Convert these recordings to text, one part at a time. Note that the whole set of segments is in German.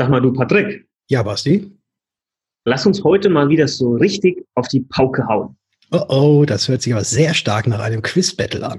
Sag mal, du Patrick. Ja, Basti? Lass uns heute mal wieder so richtig auf die Pauke hauen. Oh oh, das hört sich aber sehr stark nach einem Quiz-Battle an.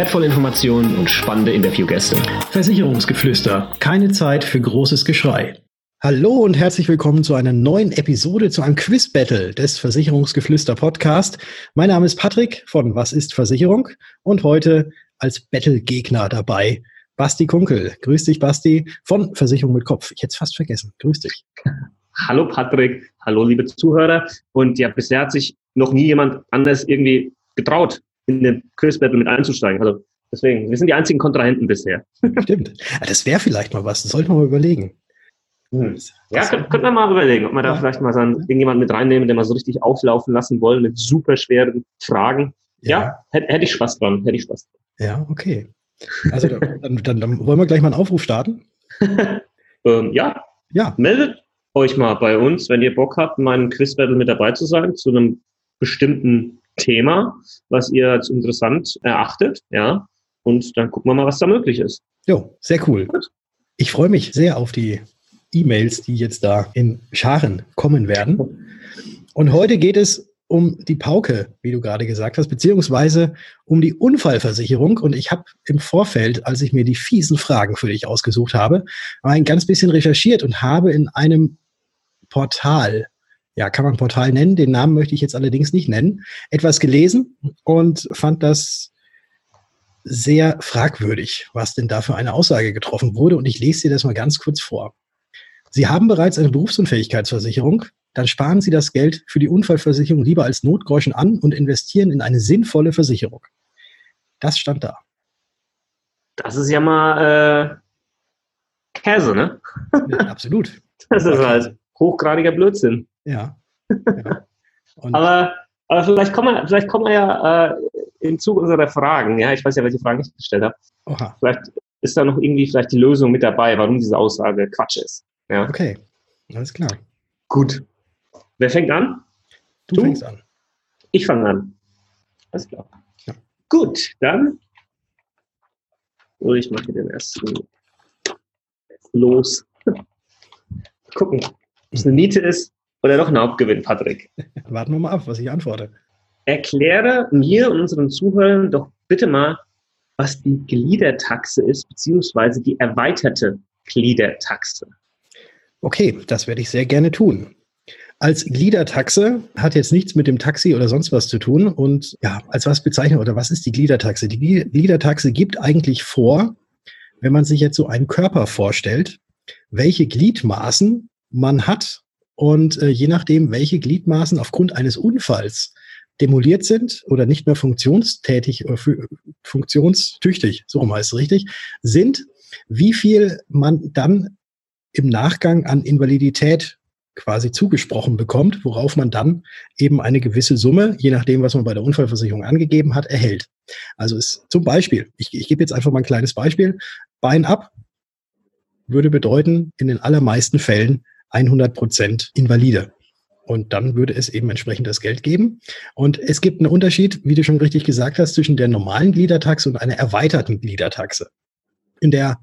wertvolle Informationen und spannende Interviewgäste. Versicherungsgeflüster. Keine Zeit für großes Geschrei. Hallo und herzlich willkommen zu einer neuen Episode, zu einem Quiz-Battle des Versicherungsgeflüster Podcast. Mein Name ist Patrick von Was ist Versicherung und heute als Battle-Gegner dabei Basti Kunkel. Grüß dich, Basti, von Versicherung mit Kopf. Ich hätte es fast vergessen. Grüß dich. Hallo Patrick, hallo liebe Zuhörer. Und ja, bisher hat sich noch nie jemand anders irgendwie getraut, in den Quiz-Battle mit einzusteigen. Also deswegen, wir sind die einzigen Kontrahenten bisher. Stimmt. Das wäre vielleicht mal was, das sollten wir mal überlegen. Hm. Ja, könnten könnt wir mal überlegen, ob wir da vielleicht mal so irgendjemanden mit reinnehmen, den wir so richtig auflaufen lassen wollen mit super schweren Fragen. Ja, ja hätte, hätte ich Spaß dran, hätte ich Spaß dran. Ja, okay. Also dann, dann, dann, wollen wir gleich mal einen Aufruf starten. ähm, ja. ja, meldet euch mal bei uns, wenn ihr Bock habt, meinen Quiz-Battle mit dabei zu sein, zu einem bestimmten Thema, was ihr als interessant erachtet, ja. Und dann gucken wir mal, was da möglich ist. Jo, sehr cool. Gut. Ich freue mich sehr auf die E-Mails, die jetzt da in Scharen kommen werden. Und heute geht es um die Pauke, wie du gerade gesagt hast, beziehungsweise um die Unfallversicherung. Und ich habe im Vorfeld, als ich mir die fiesen Fragen für dich ausgesucht habe, ein ganz bisschen recherchiert und habe in einem Portal, ja, kann man Portal nennen, den Namen möchte ich jetzt allerdings nicht nennen, etwas gelesen und fand das sehr fragwürdig, was denn da für eine Aussage getroffen wurde. Und ich lese dir das mal ganz kurz vor. Sie haben bereits eine Berufsunfähigkeitsversicherung, dann sparen Sie das Geld für die Unfallversicherung lieber als Notgroschen an und investieren in eine sinnvolle Versicherung. Das stand da. Das ist ja mal äh, Käse, ne? Ja, absolut. Das ist halt hochgradiger Blödsinn. Ja. ja. aber, aber vielleicht kommen wir, vielleicht kommen wir ja äh, im Zuge unserer Fragen, ja, ich weiß ja, welche Fragen ich gestellt habe. Oha. Vielleicht ist da noch irgendwie vielleicht die Lösung mit dabei, warum diese Aussage Quatsch ist. Ja. Okay, alles klar. Gut. Wer fängt an? Du, du? fängst an. Ich fange an. Alles klar. Ja. Gut, dann oh, ich mache den ersten los. Gucken, ob es eine Niete ist oder doch ein Hauptgewinn, Patrick. Warten wir mal ab, was ich antworte. Erkläre mir und unseren Zuhörern doch bitte mal, was die Gliedertaxe ist, beziehungsweise die erweiterte Gliedertaxe. Okay, das werde ich sehr gerne tun. Als Gliedertaxe hat jetzt nichts mit dem Taxi oder sonst was zu tun. Und ja, als was bezeichnen oder was ist die Gliedertaxe? Die Gliedertaxe gibt eigentlich vor, wenn man sich jetzt so einen Körper vorstellt, welche Gliedmaßen man hat und äh, je nachdem, welche Gliedmaßen aufgrund eines Unfalls demoliert sind oder nicht mehr funktionstätig, äh, funktionstüchtig, so rum heißt es richtig, sind, wie viel man dann im Nachgang an Invalidität quasi zugesprochen bekommt, worauf man dann eben eine gewisse Summe, je nachdem, was man bei der Unfallversicherung angegeben hat, erhält. Also ist zum Beispiel, ich, ich gebe jetzt einfach mal ein kleines Beispiel, Bein ab würde bedeuten, in den allermeisten Fällen 100 Prozent Invalide. Und dann würde es eben entsprechend das Geld geben. Und es gibt einen Unterschied, wie du schon richtig gesagt hast, zwischen der normalen Gliedertaxe und einer erweiterten Gliedertaxe. In der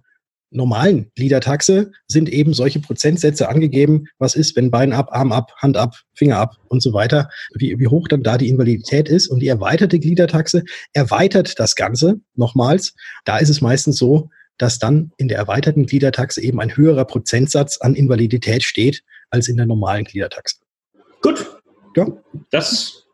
normalen Gliedertaxe sind eben solche Prozentsätze angegeben. Was ist, wenn Bein ab, Arm ab, Hand ab, Finger ab und so weiter, wie, wie hoch dann da die Invalidität ist. Und die erweiterte Gliedertaxe erweitert das Ganze nochmals. Da ist es meistens so, dass dann in der erweiterten Gliedertaxe eben ein höherer Prozentsatz an Invalidität steht als in der normalen Gliedertaxe. Gut. Ja. Das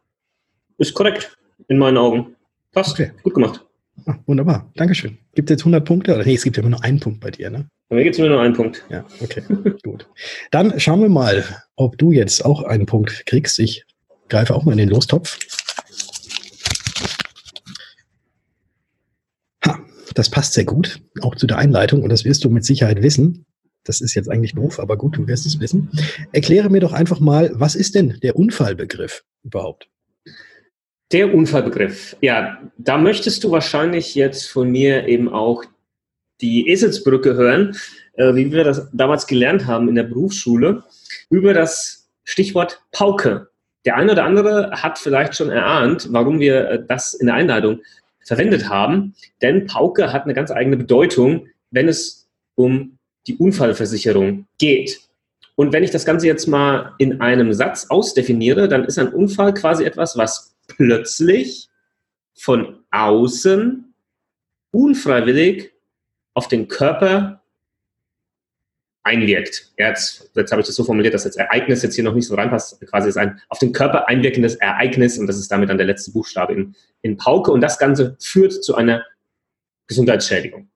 ist korrekt in meinen Augen. Passt. Okay. Gut gemacht. Ah, wunderbar, Dankeschön. Gibt es jetzt 100 Punkte? Oder nee, es gibt ja immer nur einen Punkt bei dir, ne? Bei mir gibt es nur noch einen Punkt. Ja, okay, gut. Dann schauen wir mal, ob du jetzt auch einen Punkt kriegst. Ich greife auch mal in den Lostopf. Ha, das passt sehr gut, auch zu der Einleitung und das wirst du mit Sicherheit wissen. Das ist jetzt eigentlich doof, aber gut, du wirst es wissen. Erkläre mir doch einfach mal, was ist denn der Unfallbegriff überhaupt? Der Unfallbegriff. Ja, da möchtest du wahrscheinlich jetzt von mir eben auch die Eselsbrücke hören, äh, wie wir das damals gelernt haben in der Berufsschule, über das Stichwort Pauke. Der eine oder andere hat vielleicht schon erahnt, warum wir äh, das in der Einleitung verwendet haben, denn Pauke hat eine ganz eigene Bedeutung, wenn es um die Unfallversicherung geht. Und wenn ich das Ganze jetzt mal in einem Satz ausdefiniere, dann ist ein Unfall quasi etwas, was plötzlich von außen unfreiwillig auf den Körper einwirkt. Jetzt, jetzt habe ich das so formuliert, dass das Ereignis jetzt hier noch nicht so reinpasst. Quasi ist ein auf den Körper einwirkendes Ereignis und das ist damit dann der letzte Buchstabe in, in Pauke und das Ganze führt zu einer Gesundheitsschädigung.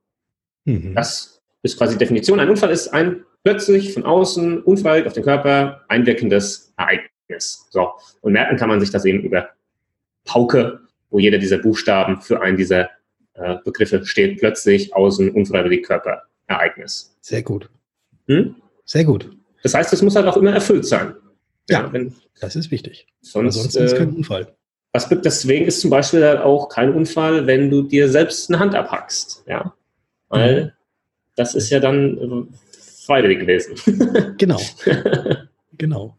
Mhm. Das ist quasi die Definition. Ein Unfall ist ein plötzlich von außen, unfreiwillig auf den Körper einwirkendes Ereignis. So. Und merken kann man sich das eben über Pauke, wo jeder dieser Buchstaben für einen dieser äh, Begriffe steht. Plötzlich, außen, unfreiwillig, Körper, Ereignis. Sehr gut. Hm? Sehr gut. Das heißt, es muss halt auch immer erfüllt sein. Ja, ja wenn, das ist wichtig. Sonst, Ansonsten ist kein äh, Unfall. Was, deswegen ist zum Beispiel auch kein Unfall, wenn du dir selbst eine Hand abhackst. Ja? Weil mhm das ist ja dann äh, freiwillig gewesen. genau. genau.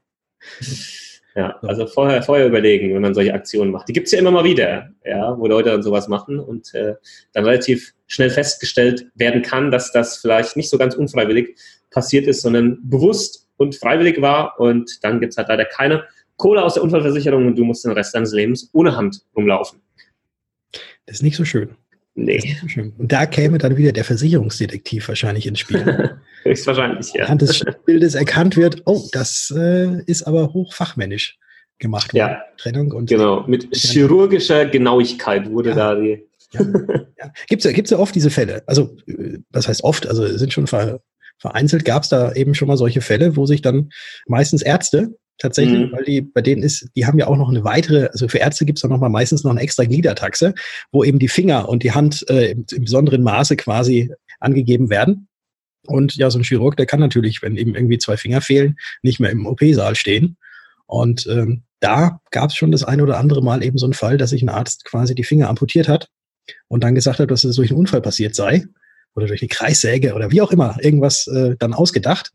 Ja, also vorher, vorher überlegen, wenn man solche Aktionen macht. Die gibt es ja immer mal wieder, ja, wo Leute dann sowas machen und äh, dann relativ schnell festgestellt werden kann, dass das vielleicht nicht so ganz unfreiwillig passiert ist, sondern bewusst und freiwillig war und dann gibt es halt leider keine Kohle aus der Unfallversicherung und du musst den Rest deines Lebens ohne Hand rumlaufen. Das ist nicht so schön. Nee. Und da käme dann wieder der Versicherungsdetektiv wahrscheinlich ins Spiel. Höchstwahrscheinlich, ja. Anhand des Bildes erkannt wird, oh, das äh, ist aber hochfachmännisch gemacht worden. Ja. Trennung und. Genau, mit chirurgischer Genauigkeit wurde ja. da die. ja. ja. Gibt es gibt's ja oft diese Fälle. Also, was heißt oft? Also, sind schon vereinzelt, gab es da eben schon mal solche Fälle, wo sich dann meistens Ärzte tatsächlich, mhm. weil die, bei denen ist, die haben ja auch noch eine weitere, also für Ärzte gibt es noch mal meistens noch eine extra Gliedertaxe, wo eben die Finger und die Hand äh, im, im besonderen Maße quasi angegeben werden. Und ja, so ein Chirurg, der kann natürlich, wenn eben irgendwie zwei Finger fehlen, nicht mehr im OP-Saal stehen. Und ähm, da gab es schon das eine oder andere Mal eben so einen Fall, dass sich ein Arzt quasi die Finger amputiert hat und dann gesagt hat, dass es durch einen Unfall passiert sei oder durch eine Kreissäge oder wie auch immer, irgendwas äh, dann ausgedacht.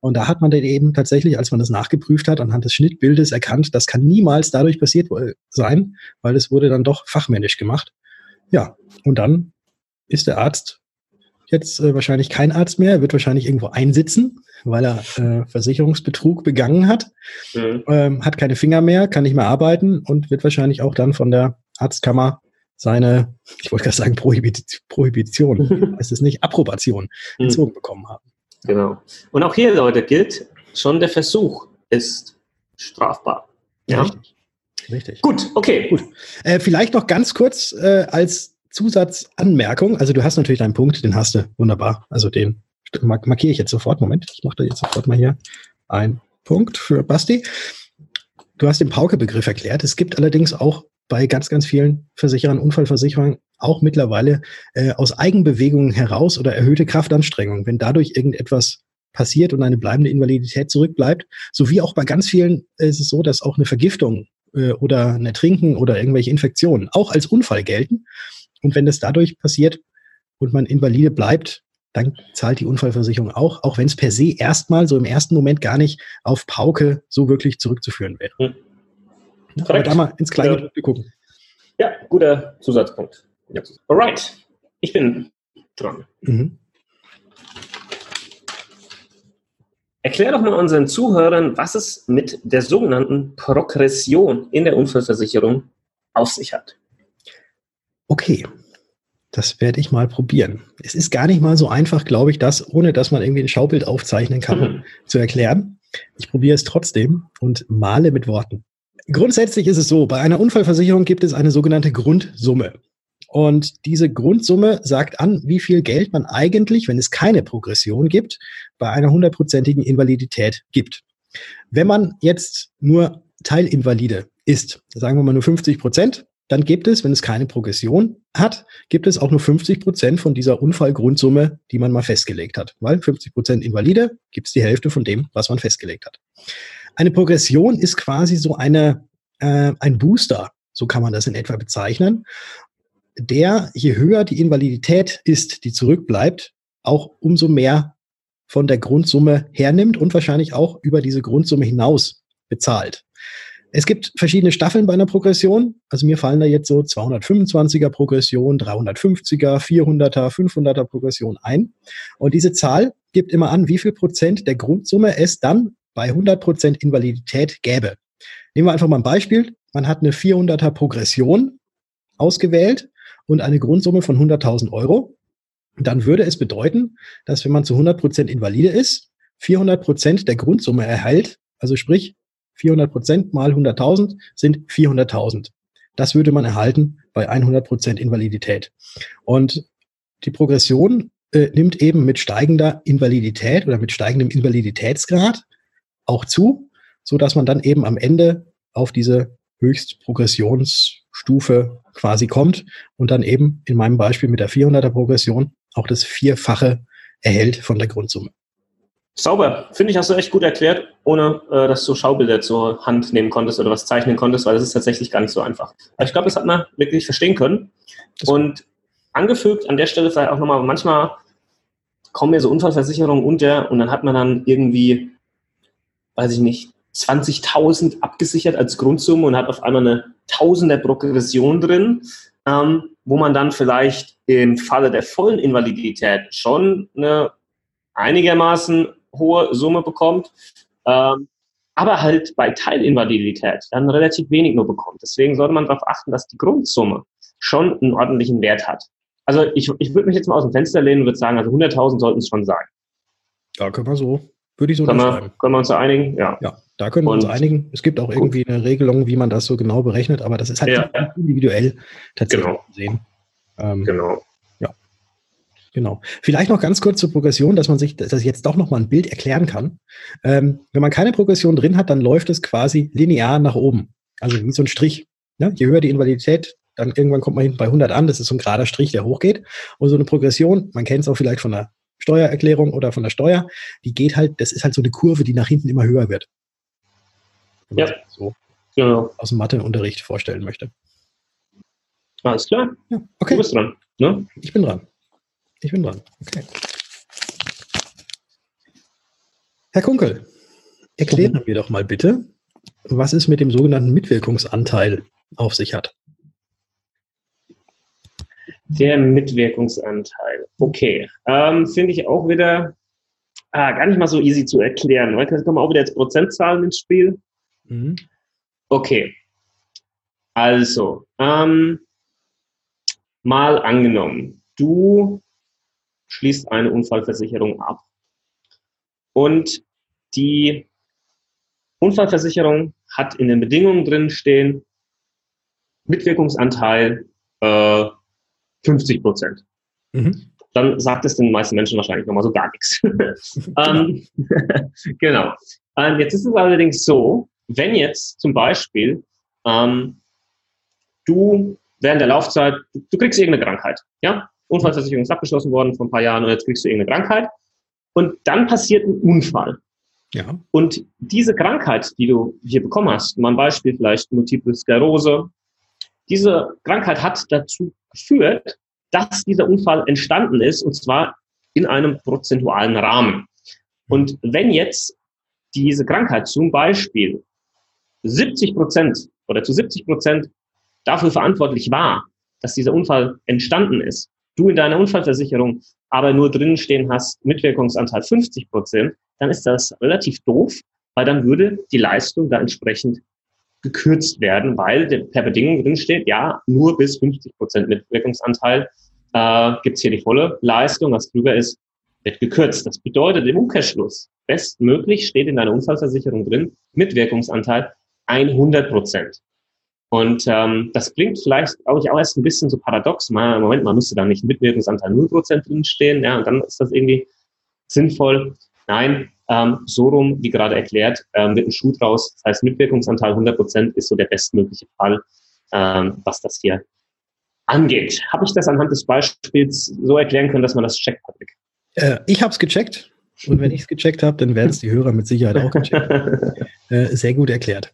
Und da hat man dann eben tatsächlich, als man das nachgeprüft hat, anhand des Schnittbildes erkannt, das kann niemals dadurch passiert sein, weil es wurde dann doch fachmännisch gemacht. Ja, und dann ist der Arzt jetzt äh, wahrscheinlich kein Arzt mehr, wird wahrscheinlich irgendwo einsitzen, weil er äh, Versicherungsbetrug begangen hat, mhm. ähm, hat keine Finger mehr, kann nicht mehr arbeiten und wird wahrscheinlich auch dann von der Arztkammer seine, ich wollte gerade sagen Prohibit Prohibition, heißt es nicht, Approbation mhm. entzogen bekommen haben. Genau. Und auch hier, Leute, gilt, schon der Versuch ist strafbar. Ja. Richtig. Richtig. Gut, okay. Gut. Äh, vielleicht noch ganz kurz äh, als Zusatzanmerkung. Also du hast natürlich deinen Punkt, den hast du wunderbar. Also den markiere ich jetzt sofort. Moment, ich mache da jetzt sofort mal hier einen Punkt für Basti. Du hast den Pauke-Begriff erklärt. Es gibt allerdings auch bei ganz, ganz vielen Versicherern, Unfallversicherern auch mittlerweile äh, aus Eigenbewegungen heraus oder erhöhte Kraftanstrengung, wenn dadurch irgendetwas passiert und eine bleibende Invalidität zurückbleibt, sowie auch bei ganz vielen äh, ist es so, dass auch eine Vergiftung äh, oder ein Ertrinken oder irgendwelche Infektionen auch als Unfall gelten. Und wenn das dadurch passiert und man invalide bleibt, dann zahlt die Unfallversicherung auch, auch wenn es per se erstmal so im ersten Moment gar nicht auf Pauke so wirklich zurückzuführen wäre. Hm. Aber da mal ins kleine ja. gucken. Ja, guter Zusatzpunkt. Ja. Alright, ich bin dran. Mhm. Erklär doch mal unseren Zuhörern, was es mit der sogenannten Progression in der Unfallversicherung auf sich hat. Okay, das werde ich mal probieren. Es ist gar nicht mal so einfach, glaube ich, das, ohne dass man irgendwie ein Schaubild aufzeichnen kann, mhm. zu erklären. Ich probiere es trotzdem und male mit Worten. Grundsätzlich ist es so, bei einer Unfallversicherung gibt es eine sogenannte Grundsumme. Und diese Grundsumme sagt an, wie viel Geld man eigentlich, wenn es keine Progression gibt, bei einer hundertprozentigen Invalidität gibt. Wenn man jetzt nur Teilinvalide ist, sagen wir mal nur 50 Prozent, dann gibt es, wenn es keine Progression hat, gibt es auch nur 50 Prozent von dieser Unfallgrundsumme, die man mal festgelegt hat. Weil 50 Prozent Invalide gibt es die Hälfte von dem, was man festgelegt hat. Eine Progression ist quasi so eine, äh, ein Booster, so kann man das in etwa bezeichnen, der, je höher die Invalidität ist, die zurückbleibt, auch umso mehr von der Grundsumme hernimmt und wahrscheinlich auch über diese Grundsumme hinaus bezahlt. Es gibt verschiedene Staffeln bei einer Progression. Also mir fallen da jetzt so 225er Progression, 350er, 400er, 500er Progression ein. Und diese Zahl gibt immer an, wie viel Prozent der Grundsumme es dann bei 100 Prozent Invalidität gäbe. Nehmen wir einfach mal ein Beispiel. Man hat eine 400er Progression ausgewählt und eine Grundsumme von 100.000 Euro. Dann würde es bedeuten, dass wenn man zu 100 Prozent Invalide ist, 400 Prozent der Grundsumme erhält, also sprich 400 Prozent mal 100.000 sind 400.000. Das würde man erhalten bei 100 Prozent Invalidität. Und die Progression äh, nimmt eben mit steigender Invalidität oder mit steigendem Invaliditätsgrad auch zu, so dass man dann eben am Ende auf diese Höchstprogressionsstufe quasi kommt und dann eben in meinem Beispiel mit der 400er Progression auch das Vierfache erhält von der Grundsumme. Sauber. Finde ich, hast du echt gut erklärt, ohne äh, dass du Schaubilder zur Hand nehmen konntest oder was zeichnen konntest, weil das ist tatsächlich gar nicht so einfach. Aber ich glaube, das hat man wirklich verstehen können. Und angefügt an der Stelle vielleicht auch nochmal, manchmal kommen mir so Unfallversicherungen unter und dann hat man dann irgendwie, weiß ich nicht, 20.000 abgesichert als Grundsumme und hat auf einmal eine Tausender Progression drin, ähm, wo man dann vielleicht im Falle der vollen Invalidität schon eine einigermaßen hohe Summe bekommt, ähm, aber halt bei Teilinvalidität dann relativ wenig nur bekommt. Deswegen sollte man darauf achten, dass die Grundsumme schon einen ordentlichen Wert hat. Also ich, ich würde mich jetzt mal aus dem Fenster lehnen und würde sagen, also 100.000 sollten es schon sein. Ja, können wir so. Würde ich so können wir, können wir uns da einigen? Ja. ja, da können wir und, uns einigen. Es gibt auch irgendwie eine Regelung, wie man das so genau berechnet, aber das ist halt ja, individuell tatsächlich genau. sehen. Ähm, genau. Genau. Vielleicht noch ganz kurz zur Progression, dass man sich das jetzt doch nochmal ein Bild erklären kann. Ähm, wenn man keine Progression drin hat, dann läuft es quasi linear nach oben. Also wie so ein Strich. Ne? Je höher die Invalidität, dann irgendwann kommt man hinten bei 100 an. Das ist so ein gerader Strich, der hochgeht. Und so eine Progression, man kennt es auch vielleicht von der Steuererklärung oder von der Steuer, die geht halt, das ist halt so eine Kurve, die nach hinten immer höher wird. Wenn ja. so genau. aus dem Matheunterricht vorstellen möchte. Alles klar. Ja, okay. Du bist dran. Ne? Ich bin dran. Ich bin dran. Okay. Herr Kunkel, erklären wir doch mal bitte, was es mit dem sogenannten Mitwirkungsanteil auf sich hat. Der Mitwirkungsanteil. Okay. Ähm, Finde ich auch wieder ah, gar nicht mal so easy zu erklären. Da kommen auch wieder jetzt Prozentzahlen ins Spiel. Mhm. Okay. Also, ähm, mal angenommen, du schließt eine Unfallversicherung ab. Und die Unfallversicherung hat in den Bedingungen drin stehen, Mitwirkungsanteil äh, 50 Prozent. Mhm. Dann sagt es den meisten Menschen wahrscheinlich nochmal so gar nichts. ähm, genau. Ähm, jetzt ist es allerdings so, wenn jetzt zum Beispiel ähm, du während der Laufzeit, du, du kriegst irgendeine Krankheit, ja, Unfallversicherung ist abgeschlossen worden vor ein paar Jahren und jetzt kriegst du irgendeine Krankheit. Und dann passiert ein Unfall. Ja. Und diese Krankheit, die du hier bekommen hast, mal ein Beispiel vielleicht Multiple Sklerose, diese Krankheit hat dazu geführt, dass dieser Unfall entstanden ist, und zwar in einem prozentualen Rahmen. Und wenn jetzt diese Krankheit zum Beispiel 70 Prozent oder zu 70 Prozent dafür verantwortlich war, dass dieser Unfall entstanden ist, du in deiner Unfallversicherung aber nur drinnen stehen hast, Mitwirkungsanteil 50 Prozent, dann ist das relativ doof, weil dann würde die Leistung da entsprechend gekürzt werden, weil per Bedingung drin steht, ja, nur bis 50 Prozent Mitwirkungsanteil äh, gibt hier die volle Leistung, was drüber ist, wird gekürzt. Das bedeutet im Umkehrschluss, bestmöglich steht in deiner Unfallversicherung drin, Mitwirkungsanteil 100 Prozent. Und ähm, das klingt vielleicht, glaube ich, auch erst ein bisschen so paradox. Mal, Moment, man müsste da nicht Mitwirkungsanteil 0% drinstehen, ja, und dann ist das irgendwie sinnvoll. Nein, ähm, so rum, wie gerade erklärt, ähm, wird ein Schuh draus. Das heißt, Mitwirkungsanteil 100% ist so der bestmögliche Fall. ähm, was das hier angeht. Habe ich das anhand des Beispiels so erklären können, dass man das checkt, Patrick? Äh, ich habe es gecheckt. Und wenn ich es gecheckt habe, dann werden es die Hörer mit Sicherheit auch gecheckt. äh, sehr gut erklärt.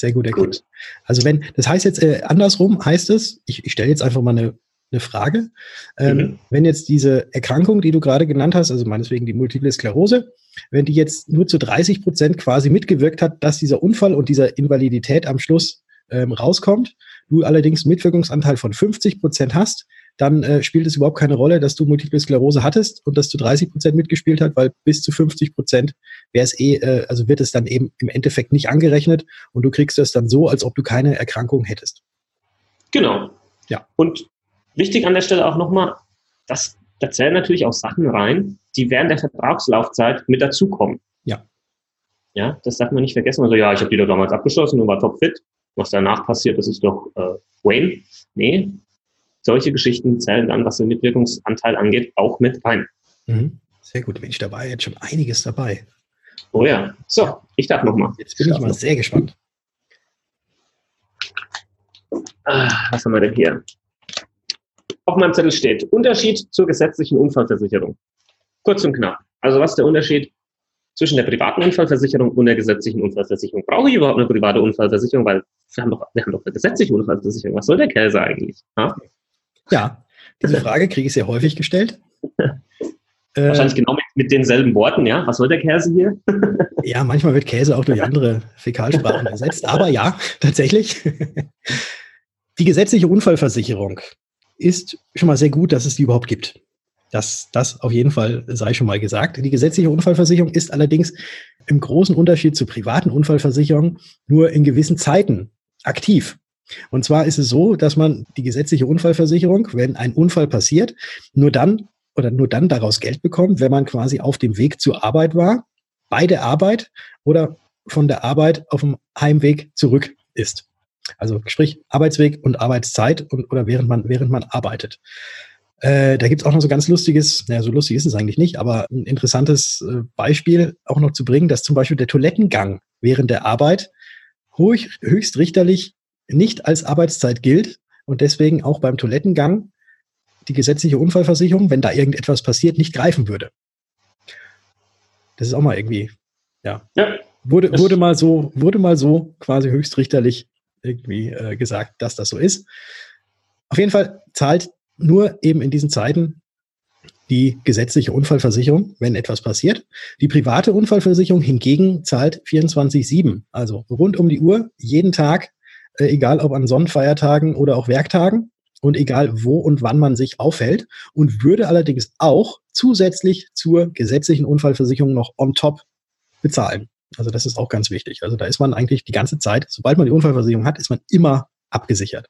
Sehr gut erklärt. Gut. Also wenn, das heißt jetzt äh, andersrum, heißt es, ich, ich stelle jetzt einfach mal eine, eine Frage. Ähm, mhm. Wenn jetzt diese Erkrankung, die du gerade genannt hast, also meineswegen die Multiple Sklerose, wenn die jetzt nur zu 30 Prozent quasi mitgewirkt hat, dass dieser Unfall und dieser Invalidität am Schluss ähm, rauskommt, du allerdings einen Mitwirkungsanteil von 50 Prozent hast, dann äh, spielt es überhaupt keine Rolle, dass du Multiple Sklerose hattest und dass du 30 Prozent mitgespielt hast, weil bis zu 50 Prozent wäre es eh, äh, also wird es dann eben im Endeffekt nicht angerechnet und du kriegst das dann so, als ob du keine Erkrankung hättest. Genau. Ja. Und wichtig an der Stelle auch nochmal, dass da zählen natürlich auch Sachen rein, die während der Vertragslaufzeit mit dazukommen. Ja. Ja, das darf man nicht vergessen. Also ja, ich habe die doch damals abgeschlossen und war topfit. Was danach passiert, das ist doch äh, Wayne. Nee, solche Geschichten zählen dann, was den Mitwirkungsanteil angeht, auch mit rein. Mhm. Sehr gut, bin ich dabei. Jetzt schon einiges dabei. Oh ja. So, ich darf nochmal. Jetzt bin ich, ich mal sehr gespannt. Ah, was haben wir denn hier? Auf meinem Zettel steht Unterschied zur gesetzlichen Unfallversicherung. Kurz und knapp. Also was ist der Unterschied zwischen der privaten Unfallversicherung und der gesetzlichen Unfallversicherung? Brauche ich überhaupt eine private Unfallversicherung? Weil wir haben doch, wir haben doch eine gesetzliche Unfallversicherung. Was soll der Käse eigentlich? Ha? Ja, diese Frage kriege ich sehr häufig gestellt. Wahrscheinlich genau mit, mit, denselben Worten, ja? Was soll der Käse hier? ja, manchmal wird Käse auch durch andere Fäkalsprachen ersetzt, aber ja, tatsächlich. Die gesetzliche Unfallversicherung ist schon mal sehr gut, dass es die überhaupt gibt. Das, das auf jeden Fall sei schon mal gesagt. Die gesetzliche Unfallversicherung ist allerdings im großen Unterschied zur privaten Unfallversicherung nur in gewissen Zeiten aktiv. Und zwar ist es so, dass man die gesetzliche Unfallversicherung, wenn ein Unfall passiert, nur dann oder nur dann daraus Geld bekommt, wenn man quasi auf dem Weg zur Arbeit war, bei der Arbeit oder von der Arbeit auf dem Heimweg zurück ist. Also sprich Arbeitsweg und Arbeitszeit und, oder während man, während man arbeitet. Äh, da gibt's auch noch so ganz lustiges, naja, so lustig ist es eigentlich nicht, aber ein interessantes äh, Beispiel auch noch zu bringen, dass zum Beispiel der Toilettengang während der Arbeit höchstrichterlich nicht als Arbeitszeit gilt und deswegen auch beim Toilettengang die gesetzliche Unfallversicherung, wenn da irgendetwas passiert, nicht greifen würde. Das ist auch mal irgendwie, ja. ja wurde, wurde mal so, wurde mal so quasi höchstrichterlich irgendwie äh, gesagt, dass das so ist. Auf jeden Fall zahlt nur eben in diesen Zeiten die gesetzliche Unfallversicherung, wenn etwas passiert. Die private Unfallversicherung hingegen zahlt 24-7, also rund um die Uhr, jeden Tag äh, egal ob an Sonnenfeiertagen oder auch Werktagen und egal wo und wann man sich aufhält und würde allerdings auch zusätzlich zur gesetzlichen Unfallversicherung noch on top bezahlen. Also das ist auch ganz wichtig. Also da ist man eigentlich die ganze Zeit, sobald man die Unfallversicherung hat, ist man immer abgesichert.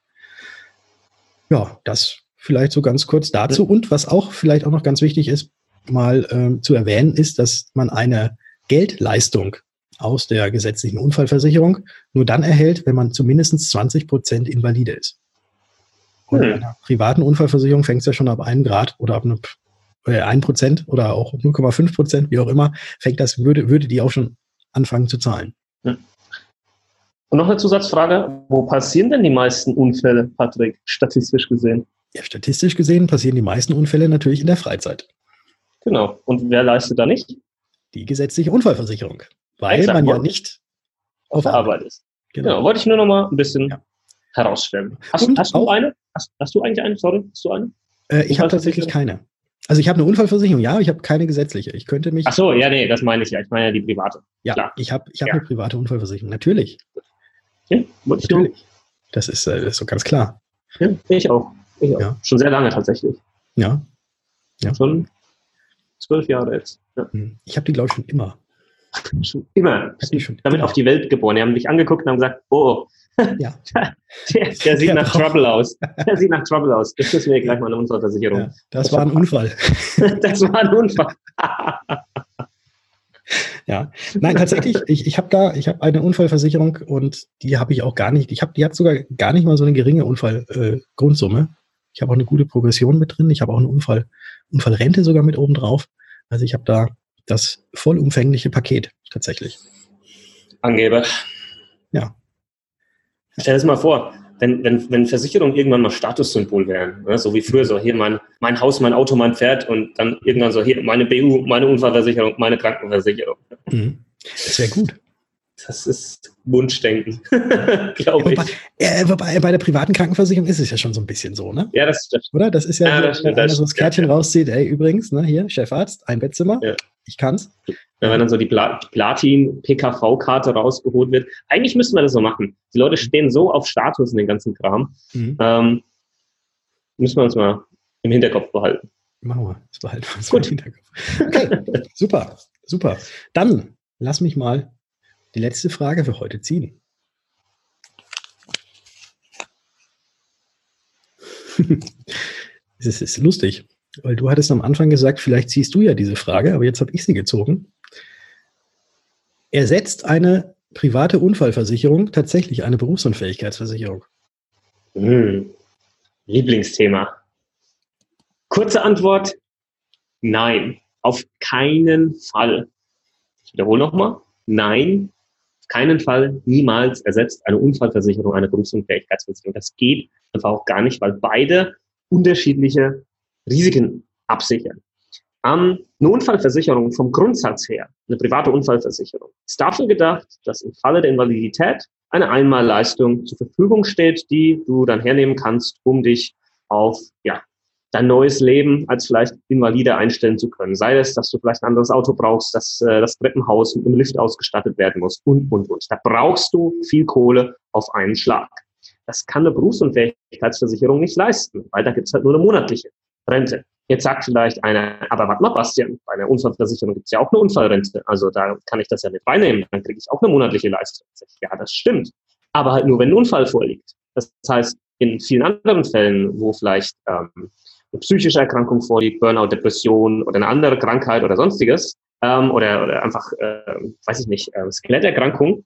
Ja, das vielleicht so ganz kurz dazu. Und was auch vielleicht auch noch ganz wichtig ist, mal ähm, zu erwähnen, ist, dass man eine Geldleistung aus der gesetzlichen Unfallversicherung nur dann erhält, wenn man zumindest 20 Prozent invalide ist. Und hm. bei einer privaten Unfallversicherung fängt es ja schon ab einem Grad oder ab einem äh, 1 Prozent oder auch 0,5 Prozent, wie auch immer, fängt das, würde, würde die auch schon anfangen zu zahlen. Und noch eine Zusatzfrage, wo passieren denn die meisten Unfälle, Patrick, statistisch gesehen? Ja, statistisch gesehen passieren die meisten Unfälle natürlich in der Freizeit. Genau. Und wer leistet da nicht? Die gesetzliche Unfallversicherung. Weil man ja nicht auf der Arbeit ist. Genau. genau. wollte ich nur noch mal ein bisschen ja. herausstellen. Hast, hast du eine? Hast, hast, du eigentlich eine? Sorry, hast du eine? Äh, ich habe tatsächlich keine. Also ich habe eine Unfallversicherung, ja, aber ich habe keine gesetzliche. Ich könnte mich. Ach so, ja, nee, das meine ich ja. Ich meine ja die private. Ja, Klar. ich habe ich hab ja. eine private Unfallversicherung. Natürlich. Ja, Natürlich. Das ist, äh, das ist so ganz klar. Ja, ich auch. Ich auch. Ja. Schon sehr lange tatsächlich. Ja. ja. Schon zwölf Jahre jetzt. Hm. Ich habe die, glaube ich, schon immer. Schon immer. Schon damit immer. auf die Welt geboren. Die haben dich angeguckt und haben gesagt, oh, ja. der, der, sieht ja, nach drauf. Trouble aus. Der sieht nach Trouble aus. Das müssen wir gleich mal eine Unfallversicherung. Ja, das, das war ein Unfall. das war ein Unfall. ja, nein, tatsächlich, ich, ich habe da, ich habe eine Unfallversicherung und die habe ich auch gar nicht. Ich habe, die hat sogar gar nicht mal so eine geringe Unfallgrundsumme. Äh, ich habe auch eine gute Progression mit drin. Ich habe auch eine Unfall, Unfallrente sogar mit oben drauf. Also ich habe da das vollumfängliche Paket tatsächlich. Angeber. Ja. Stell dir das mal vor, wenn, wenn, wenn Versicherungen irgendwann mal Statussymbol wären, ne? so wie früher, so hier mein, mein Haus, mein Auto, mein Pferd und dann irgendwann so hier meine BU, meine Unfallversicherung, meine Krankenversicherung. Mhm. Das wäre gut. Das ist Wunschdenken, glaube ich. Wobei, äh, wobei, bei der privaten Krankenversicherung ist es ja schon so ein bisschen so, ne? Ja, das stimmt. Oder? Das ist ja, ja so, wenn einer so das Kärtchen ja. rauszieht, ey, übrigens, ne, hier, Chefarzt, ein Bettzimmer, ja. ich kann's. Ja, wenn dann so die Platin-PKV-Karte rausgeholt wird. Eigentlich müssten wir das so machen. Die Leute stehen so auf Status in den ganzen Kram. Mhm. Ähm, müssen wir uns mal im Hinterkopf behalten. Machen wir. Das behalten wir uns Gut. im Hinterkopf. Okay, super, super. Dann lass mich mal die letzte Frage für heute ziehen. Es ist lustig, weil du hattest am Anfang gesagt, vielleicht ziehst du ja diese Frage, aber jetzt habe ich sie gezogen. Ersetzt eine private Unfallversicherung tatsächlich eine Berufsunfähigkeitsversicherung? Hm. Lieblingsthema. Kurze Antwort, nein, auf keinen Fall. Ich wiederhole nochmal, nein, keinen Fall, niemals ersetzt eine Unfallversicherung eine Berufsunfähigkeitsversicherung. Das geht einfach auch gar nicht, weil beide unterschiedliche Risiken absichern. Ähm, eine Unfallversicherung vom Grundsatz her, eine private Unfallversicherung, ist dafür gedacht, dass im Falle der Invalidität eine Einmalleistung zur Verfügung steht, die du dann hernehmen kannst, um dich auf ja, dein neues Leben als vielleicht Invalide einstellen zu können. Sei es, dass du vielleicht ein anderes Auto brauchst, dass äh, das Treppenhaus mit einem Lift ausgestattet werden muss und, und, und. Da brauchst du viel Kohle auf einen Schlag. Das kann eine Berufsunfähigkeitsversicherung nicht leisten, weil da gibt's halt nur eine monatliche Rente. Jetzt sagt vielleicht einer, aber warte mal, Bastian, bei einer Unfallversicherung gibt's ja auch eine Unfallrente. Also da kann ich das ja mit reinnehmen, dann kriege ich auch eine monatliche Leistung. Ja, das stimmt. Aber halt nur, wenn ein Unfall vorliegt. Das heißt, in vielen anderen Fällen, wo vielleicht ähm, psychische Erkrankung vorliegt, Burnout, Depression oder eine andere Krankheit oder sonstiges, ähm, oder, oder einfach, äh, weiß ich nicht, äh, Skeletterkrankung,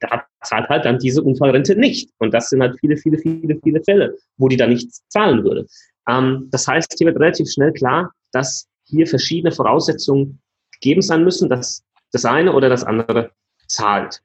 da zahlt halt dann diese Unfallrente nicht. Und das sind halt viele, viele, viele, viele Fälle, wo die da nichts zahlen würde. Ähm, das heißt, hier wird relativ schnell klar, dass hier verschiedene Voraussetzungen gegeben sein müssen, dass das eine oder das andere zahlt.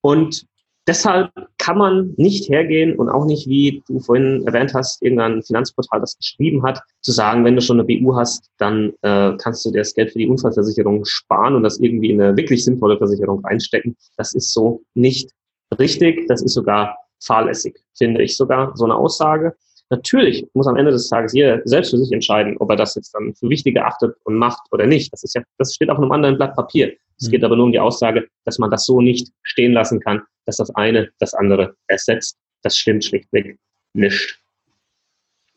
Und deshalb kann man nicht hergehen und auch nicht, wie du vorhin erwähnt hast, irgendein Finanzportal das geschrieben hat, zu sagen, wenn du schon eine BU hast, dann äh, kannst du dir das Geld für die Unfallversicherung sparen und das irgendwie in eine wirklich sinnvolle Versicherung reinstecken. Das ist so nicht richtig. Das ist sogar fahrlässig, finde ich sogar, so eine Aussage. Natürlich muss am Ende des Tages jeder selbst für sich entscheiden, ob er das jetzt dann für wichtig erachtet und macht oder nicht. Das ist ja, das steht auf einem anderen Blatt Papier. Es geht mhm. aber nur um die Aussage, dass man das so nicht stehen lassen kann, dass das eine das andere ersetzt. Das stimmt schlichtweg nicht.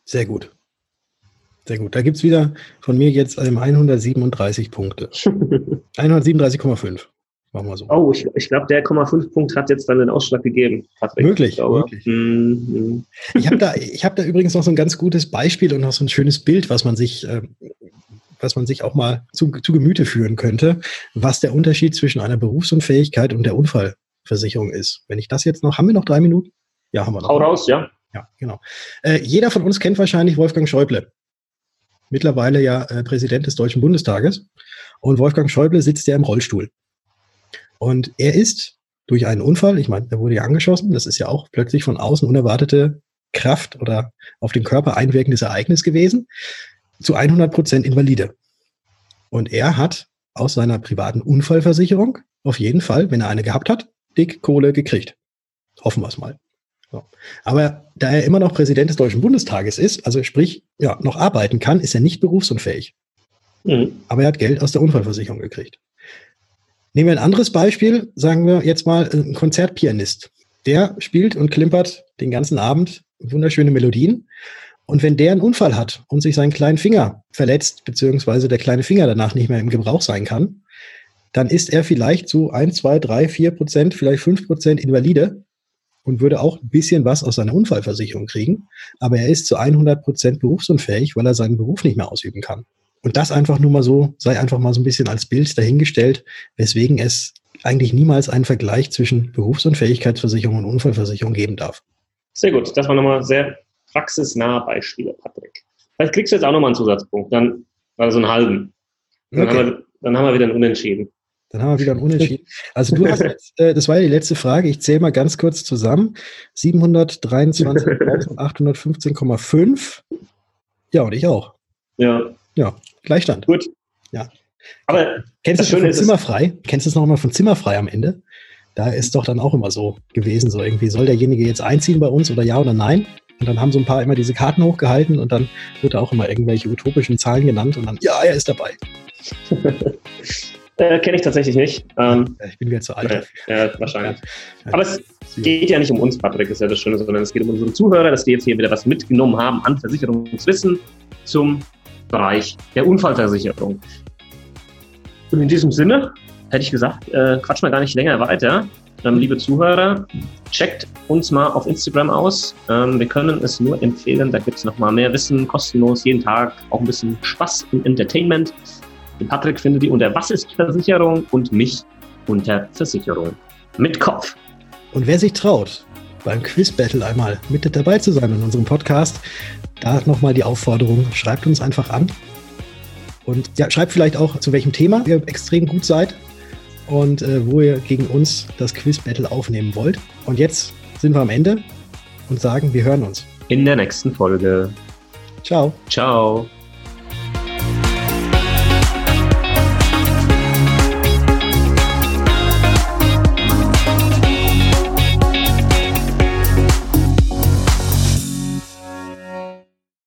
Sehr gut. Sehr gut. Da gibt es wieder von mir jetzt 137 Punkte. 137,5. Machen wir so. Oh, ich, ich glaube, der 0,5 Punkt hat jetzt dann den Ausschlag gegeben, Patrick. Möglich, möglich. Mm, Ich habe da, hab da übrigens noch so ein ganz gutes Beispiel und noch so ein schönes Bild, was man sich, äh, was man sich auch mal zu, zu Gemüte führen könnte, was der Unterschied zwischen einer Berufsunfähigkeit und der Unfallversicherung ist. Wenn ich das jetzt noch, haben wir noch drei Minuten? Ja, haben wir noch. Hau raus, ja. Ja, genau. Äh, jeder von uns kennt wahrscheinlich Wolfgang Schäuble. Mittlerweile ja äh, Präsident des Deutschen Bundestages. Und Wolfgang Schäuble sitzt ja im Rollstuhl. Und er ist durch einen Unfall, ich meine, er wurde ja angeschossen, das ist ja auch plötzlich von außen unerwartete Kraft oder auf den Körper einwirkendes Ereignis gewesen, zu 100 Prozent Invalide. Und er hat aus seiner privaten Unfallversicherung auf jeden Fall, wenn er eine gehabt hat, dick Kohle gekriegt. Hoffen wir es mal. So. Aber da er immer noch Präsident des Deutschen Bundestages ist, also sprich, ja, noch arbeiten kann, ist er nicht berufsunfähig. Mhm. Aber er hat Geld aus der Unfallversicherung gekriegt. Nehmen wir ein anderes Beispiel, sagen wir jetzt mal ein Konzertpianist. Der spielt und klimpert den ganzen Abend wunderschöne Melodien. Und wenn der einen Unfall hat und sich seinen kleinen Finger verletzt, beziehungsweise der kleine Finger danach nicht mehr im Gebrauch sein kann, dann ist er vielleicht zu 1, 2, 3, 4 Prozent, vielleicht 5 Prozent Invalide und würde auch ein bisschen was aus seiner Unfallversicherung kriegen. Aber er ist zu 100 Prozent berufsunfähig, weil er seinen Beruf nicht mehr ausüben kann. Und das einfach nur mal so, sei einfach mal so ein bisschen als Bild dahingestellt, weswegen es eigentlich niemals einen Vergleich zwischen Berufsunfähigkeitsversicherung und Unfallversicherung geben darf. Sehr gut, das waren nochmal sehr praxisnahe Beispiele, Patrick. Vielleicht kriegst du jetzt auch nochmal einen Zusatzpunkt, dann also einen halben. Dann, okay. haben wir, dann haben wir wieder einen Unentschieden. Dann haben wir wieder ein Unentschieden. Also du hast jetzt, äh, das war ja die letzte Frage. Ich zähle mal ganz kurz zusammen. 723.815,5. Ja, und ich auch. Ja. Ja, Gleichstand. Gut. Ja. Aber kennst du es von Zimmerfrei? Kennst du es noch mal von Zimmerfrei am Ende? Da ist doch dann auch immer so gewesen, so irgendwie, soll derjenige jetzt einziehen bei uns oder ja oder nein? Und dann haben so ein paar immer diese Karten hochgehalten und dann wurde auch immer irgendwelche utopischen Zahlen genannt und dann, ja, er ist dabei. äh, Kenne ich tatsächlich nicht. Ähm, ich bin wieder zu alt. Ja, ja wahrscheinlich. Ja. Aber es geht ja nicht um uns, Patrick, ist ja das Schöne, sondern es geht um unsere Zuhörer, dass die jetzt hier wieder was mitgenommen haben an Versicherungswissen zum Bereich der Unfallversicherung. Und in diesem Sinne hätte ich gesagt, äh, quatsch mal gar nicht länger weiter. Liebe Zuhörer, checkt uns mal auf Instagram aus. Ähm, wir können es nur empfehlen. Da gibt es nochmal mehr Wissen, kostenlos, jeden Tag, auch ein bisschen Spaß und Entertainment. Den Patrick findet ihr unter Was ist Versicherung und mich unter Versicherung mit Kopf. Und wer sich traut, beim Quiz-Battle einmal mit dabei zu sein in unserem Podcast, da nochmal die Aufforderung, schreibt uns einfach an. Und ja, schreibt vielleicht auch, zu welchem Thema ihr extrem gut seid und äh, wo ihr gegen uns das Quiz-Battle aufnehmen wollt. Und jetzt sind wir am Ende und sagen, wir hören uns. In der nächsten Folge. Ciao. Ciao.